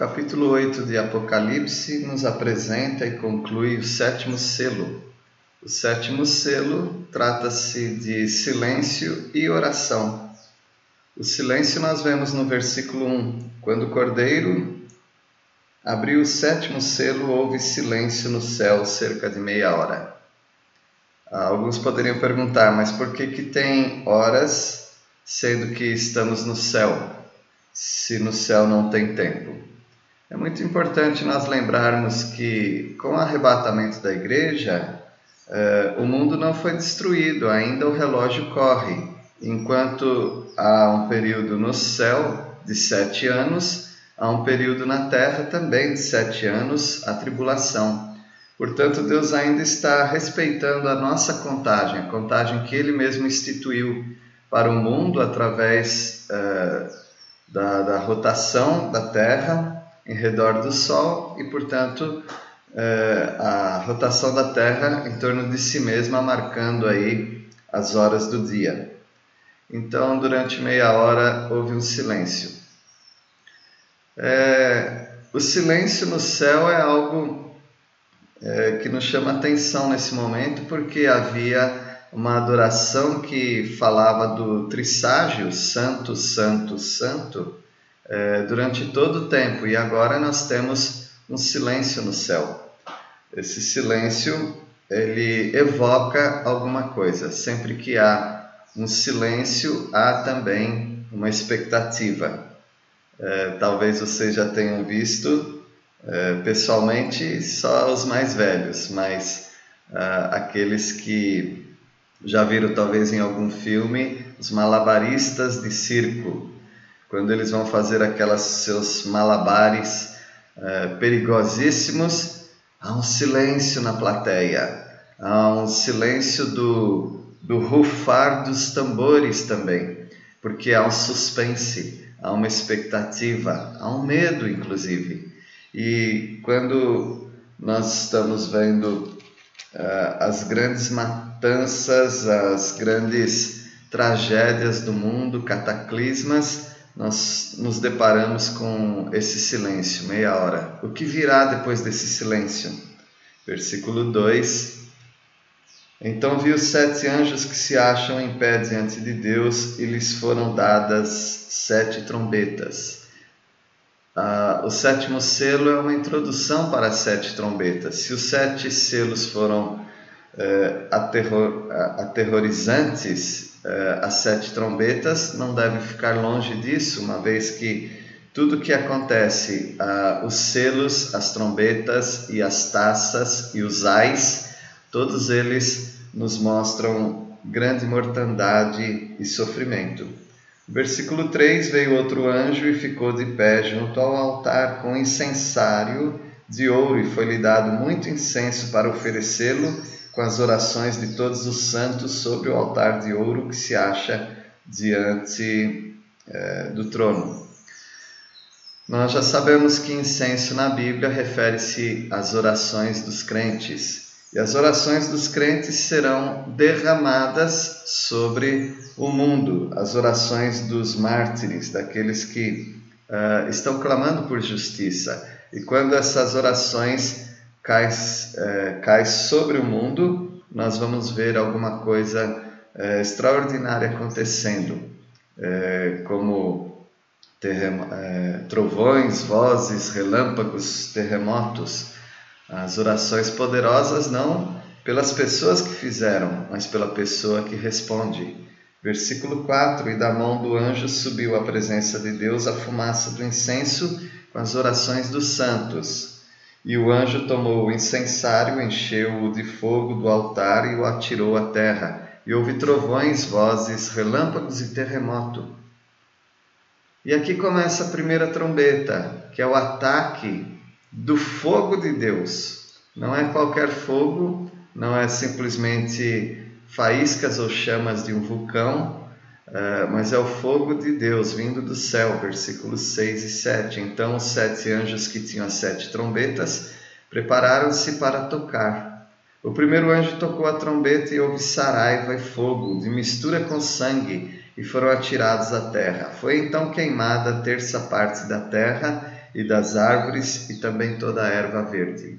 capítulo 8 de Apocalipse nos apresenta e conclui o sétimo selo. O sétimo selo trata-se de silêncio e oração. O silêncio nós vemos no versículo 1. Quando o cordeiro abriu o sétimo selo, houve silêncio no céu cerca de meia hora. Alguns poderiam perguntar, mas por que, que tem horas sendo que estamos no céu, se no céu não tem tempo? É muito importante nós lembrarmos que, com o arrebatamento da igreja, eh, o mundo não foi destruído, ainda o relógio corre. Enquanto há um período no céu de sete anos, há um período na terra também de sete anos, a tribulação. Portanto, Deus ainda está respeitando a nossa contagem, a contagem que Ele mesmo instituiu para o mundo através eh, da, da rotação da terra em redor do Sol e, portanto, é, a rotação da Terra em torno de si mesma, marcando aí as horas do dia. Então, durante meia hora houve um silêncio. É, o silêncio no céu é algo é, que nos chama atenção nesse momento, porque havia uma adoração que falava do trisságio, santo, santo, santo, é, durante todo o tempo e agora nós temos um silêncio no céu. Esse silêncio ele evoca alguma coisa. Sempre que há um silêncio, há também uma expectativa. É, talvez vocês já tenham visto é, pessoalmente só os mais velhos, mas ah, aqueles que já viram talvez em algum filme os malabaristas de circo quando eles vão fazer aquelas seus malabares uh, perigosíssimos, há um silêncio na plateia, há um silêncio do, do rufar dos tambores também, porque há um suspense, há uma expectativa, há um medo, inclusive. E quando nós estamos vendo uh, as grandes matanças, as grandes tragédias do mundo, cataclismas, nós nos deparamos com esse silêncio, meia hora. O que virá depois desse silêncio? Versículo 2: Então vi os sete anjos que se acham em pé diante de Deus e lhes foram dadas sete trombetas. Ah, o sétimo selo é uma introdução para as sete trombetas. Se os sete selos foram aterror, aterrorizantes uh, as sete trombetas, não deve ficar longe disso, uma vez que tudo que acontece, uh, os selos, as trombetas e as taças e os ais, todos eles nos mostram grande mortandade e sofrimento. Versículo 3: Veio outro anjo e ficou de pé junto ao altar com incensário de ouro, e foi-lhe dado muito incenso para oferecê-lo com as orações de todos os santos sobre o altar de ouro que se acha diante é, do trono. Nós já sabemos que incenso na Bíblia refere-se às orações dos crentes. E as orações dos crentes serão derramadas sobre o mundo, as orações dos mártires, daqueles que uh, estão clamando por justiça. E quando essas orações cai, é, cai sobre o mundo, nós vamos ver alguma coisa é, extraordinária acontecendo, é, como é, trovões, vozes, relâmpagos, terremotos, as orações poderosas não pelas pessoas que fizeram, mas pela pessoa que responde. Versículo 4: E da mão do anjo subiu à presença de Deus a fumaça do incenso com as orações dos santos. E o anjo tomou o incensário, encheu-o de fogo do altar e o atirou à terra. E houve trovões, vozes, relâmpagos e terremoto. E aqui começa a primeira trombeta, que é o ataque do fogo de Deus. Não é qualquer fogo, não é simplesmente faíscas ou chamas de um vulcão, Uh, mas é o fogo de Deus vindo do céu, versículos 6 e 7. Então os sete anjos que tinham as sete trombetas prepararam-se para tocar. O primeiro anjo tocou a trombeta e houve saraiva e fogo, de mistura com sangue, e foram atirados à terra. Foi então queimada a terça parte da terra, e das árvores e também toda a erva verde.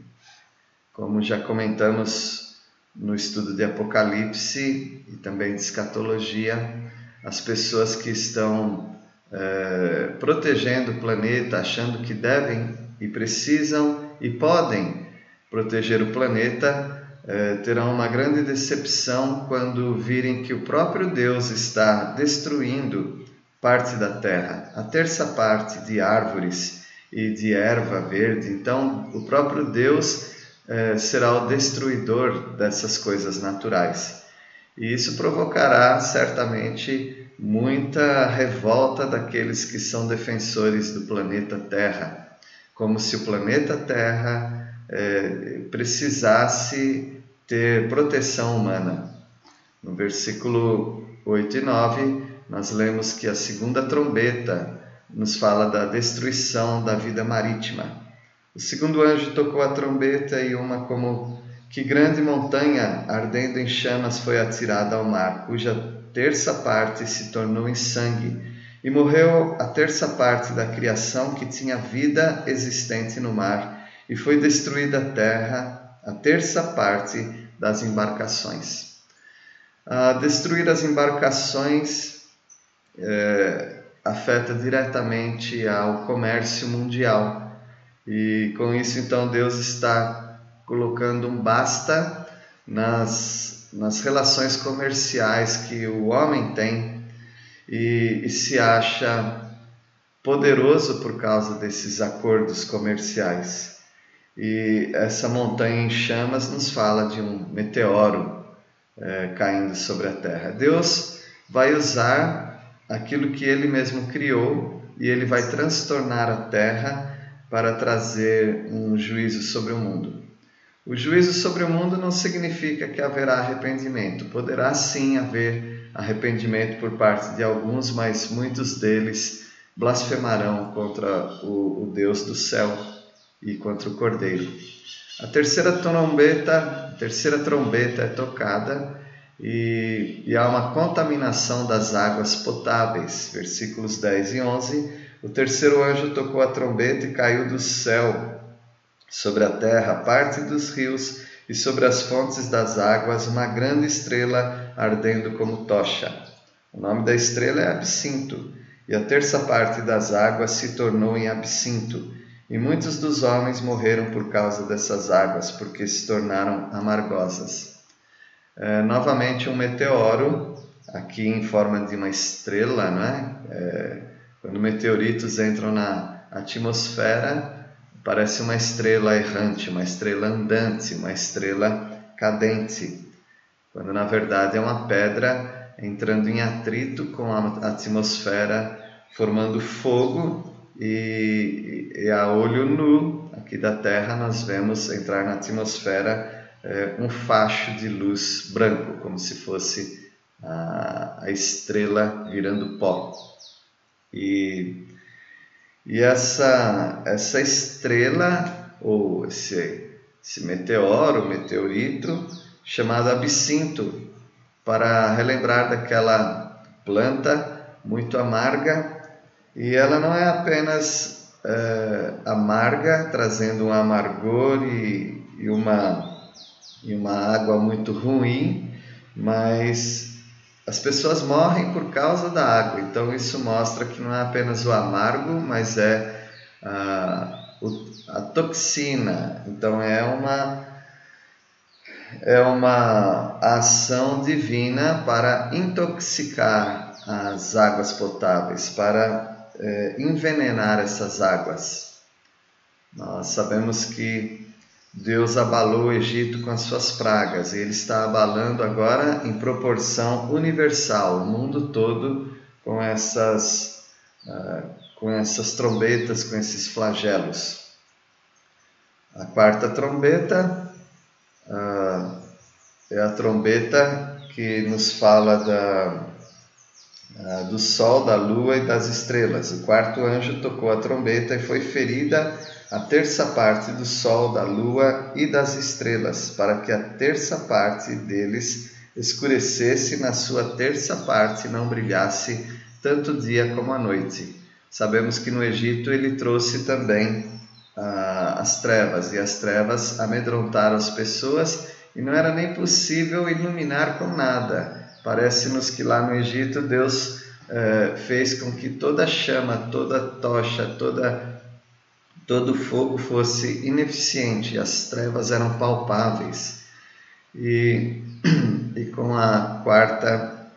Como já comentamos no estudo de Apocalipse e também de escatologia, as pessoas que estão é, protegendo o planeta, achando que devem e precisam e podem proteger o planeta, é, terão uma grande decepção quando virem que o próprio Deus está destruindo parte da terra, a terça parte de árvores e de erva verde. Então, o próprio Deus é, será o destruidor dessas coisas naturais. E isso provocará certamente muita revolta daqueles que são defensores do planeta Terra, como se o planeta Terra é, precisasse ter proteção humana. No versículo 8 e 9, nós lemos que a segunda trombeta nos fala da destruição da vida marítima. O segundo anjo tocou a trombeta e uma como que grande montanha ardendo em chamas foi atirada ao mar, cuja terça parte se tornou em sangue, e morreu a terça parte da criação que tinha vida existente no mar, e foi destruída a terra, a terça parte das embarcações. A destruir as embarcações é, afeta diretamente ao comércio mundial e com isso, então, Deus está colocando um basta nas, nas relações comerciais que o homem tem e, e se acha poderoso por causa desses acordos comerciais. E essa montanha em chamas nos fala de um meteoro é, caindo sobre a terra. Deus vai usar aquilo que ele mesmo criou e ele vai transtornar a terra para trazer um juízo sobre o mundo. O juízo sobre o mundo não significa que haverá arrependimento. Poderá sim haver arrependimento por parte de alguns, mas muitos deles blasfemarão contra o, o Deus do céu e contra o Cordeiro. A terceira trombeta, a terceira trombeta é tocada e, e há uma contaminação das águas potáveis, versículos 10 e 11 o terceiro anjo tocou a trombeta e caiu do céu sobre a terra, parte dos rios e sobre as fontes das águas, uma grande estrela ardendo como tocha. O nome da estrela é Absinto, e a terça parte das águas se tornou em absinto, e muitos dos homens morreram por causa dessas águas, porque se tornaram amargosas. É, novamente, um meteoro, aqui em forma de uma estrela, não é? é quando meteoritos entram na atmosfera, parece uma estrela errante, uma estrela andante, uma estrela cadente, quando na verdade é uma pedra entrando em atrito com a atmosfera, formando fogo e, e a olho nu aqui da Terra nós vemos entrar na atmosfera é, um facho de luz branco, como se fosse a, a estrela virando pó. E, e essa, essa estrela, ou esse, esse meteoro, meteorito, chamado absinto, para relembrar daquela planta muito amarga, e ela não é apenas é, amarga, trazendo um amargor e, e, uma, e uma água muito ruim, mas as pessoas morrem por causa da água, então isso mostra que não é apenas o amargo, mas é a, a toxina. Então é uma é uma ação divina para intoxicar as águas potáveis, para é, envenenar essas águas. Nós sabemos que Deus abalou o Egito com as suas pragas e ele está abalando agora em proporção universal, o mundo todo com essas, uh, com essas trombetas, com esses flagelos. A quarta trombeta uh, é a trombeta que nos fala da, do sol, da lua e das estrelas. O quarto anjo tocou a trombeta e foi ferida a terça parte do sol, da lua e das estrelas, para que a terça parte deles escurecesse na sua terça parte não brilhasse tanto dia como a noite. sabemos que no Egito ele trouxe também ah, as trevas, e as trevas amedrontaram as pessoas e não era nem possível iluminar com nada. Parece-nos que lá no Egito Deus eh, fez com que toda chama, toda tocha, toda, todo fogo fosse ineficiente, as trevas eram palpáveis. E, e com a quarta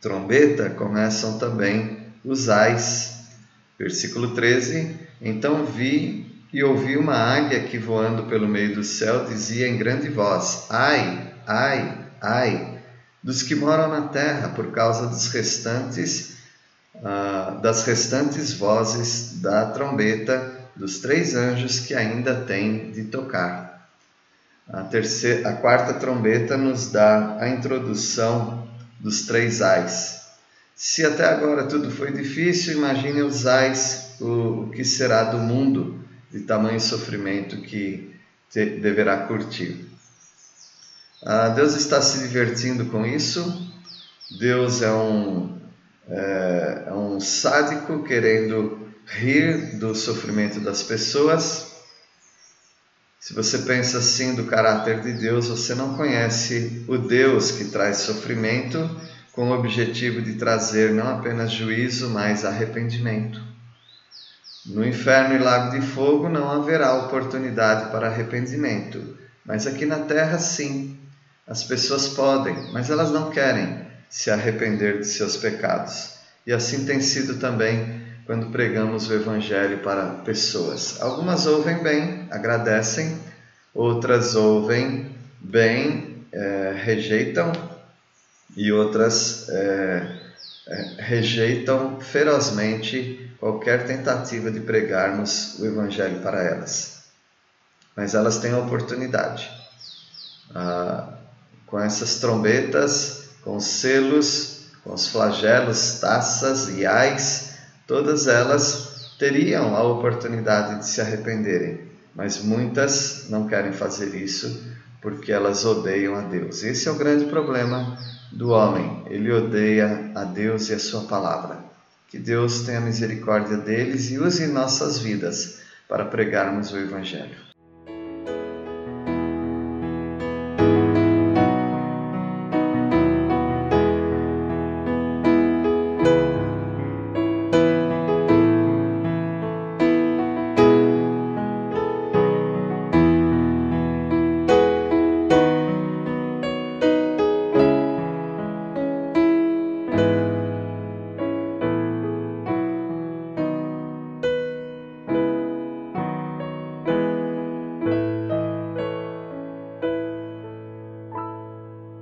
trombeta começam também os ais. Versículo 13: Então vi e ouvi uma águia que voando pelo meio do céu dizia em grande voz: Ai, ai, ai, dos que moram na terra, por causa dos restantes, uh, das restantes vozes da trombeta dos três anjos que ainda têm de tocar. A, terceira, a quarta trombeta nos dá a introdução dos três ais. Se até agora tudo foi difícil, imagine os ais, o, o que será do mundo de tamanho sofrimento que te, deverá curtir. Ah, Deus está se divertindo com isso. Deus é um, é, é um sádico querendo rir do sofrimento das pessoas. Se você pensa assim do caráter de Deus, você não conhece o Deus que traz sofrimento com o objetivo de trazer não apenas juízo, mas arrependimento. No inferno e lago de fogo não haverá oportunidade para arrependimento, mas aqui na terra sim. As pessoas podem, mas elas não querem se arrepender de seus pecados. E assim tem sido também quando pregamos o Evangelho para pessoas. Algumas ouvem bem, agradecem, outras ouvem bem, é, rejeitam, e outras é, é, rejeitam ferozmente qualquer tentativa de pregarmos o Evangelho para elas. Mas elas têm a oportunidade. Ah, com essas trombetas, com os selos, com os flagelos, taças e ais, todas elas teriam a oportunidade de se arrependerem, mas muitas não querem fazer isso porque elas odeiam a Deus. Esse é o grande problema do homem. Ele odeia a Deus e a sua palavra. Que Deus tenha misericórdia deles e use nossas vidas para pregarmos o Evangelho.